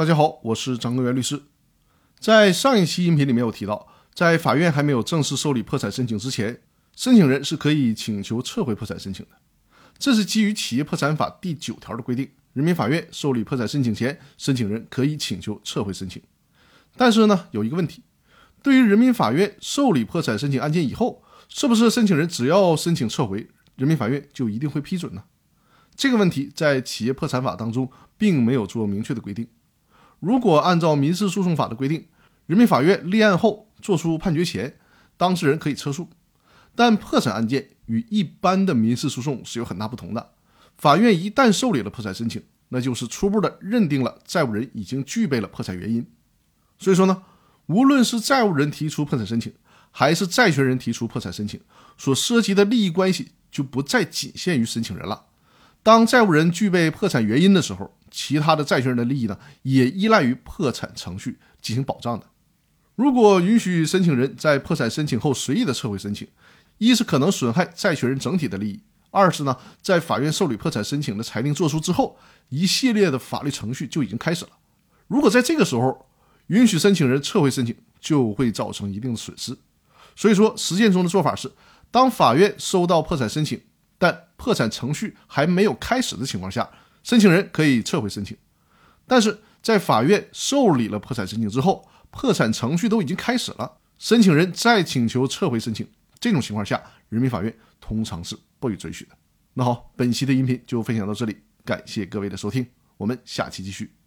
大家好，我是张根源律师。在上一期音频里面有提到，在法院还没有正式受理破产申请之前，申请人是可以请求撤回破产申请的。这是基于《企业破产法》第九条的规定，人民法院受理破产申请前，申请人可以请求撤回申请。但是呢，有一个问题，对于人民法院受理破产申请案件以后，是不是申请人只要申请撤回，人民法院就一定会批准呢？这个问题在《企业破产法》当中并没有做明确的规定。如果按照民事诉讼法的规定，人民法院立案后作出判决前，当事人可以撤诉。但破产案件与一般的民事诉讼是有很大不同的。法院一旦受理了破产申请，那就是初步的认定了债务人已经具备了破产原因。所以说呢，无论是债务人提出破产申请，还是债权人提出破产申请，所涉及的利益关系就不再仅限于申请人了。当债务人具备破产原因的时候，其他的债权人的利益呢，也依赖于破产程序进行保障的。如果允许申请人在破产申请后随意的撤回申请，一是可能损害债权人整体的利益，二是呢，在法院受理破产申请的裁定作出之后，一系列的法律程序就已经开始了。如果在这个时候允许申请人撤回申请，就会造成一定的损失。所以说，实践中的做法是，当法院收到破产申请，但破产程序还没有开始的情况下，申请人可以撤回申请；但是在法院受理了破产申请之后，破产程序都已经开始了，申请人再请求撤回申请，这种情况下，人民法院通常是不予准许的。那好，本期的音频就分享到这里，感谢各位的收听，我们下期继续。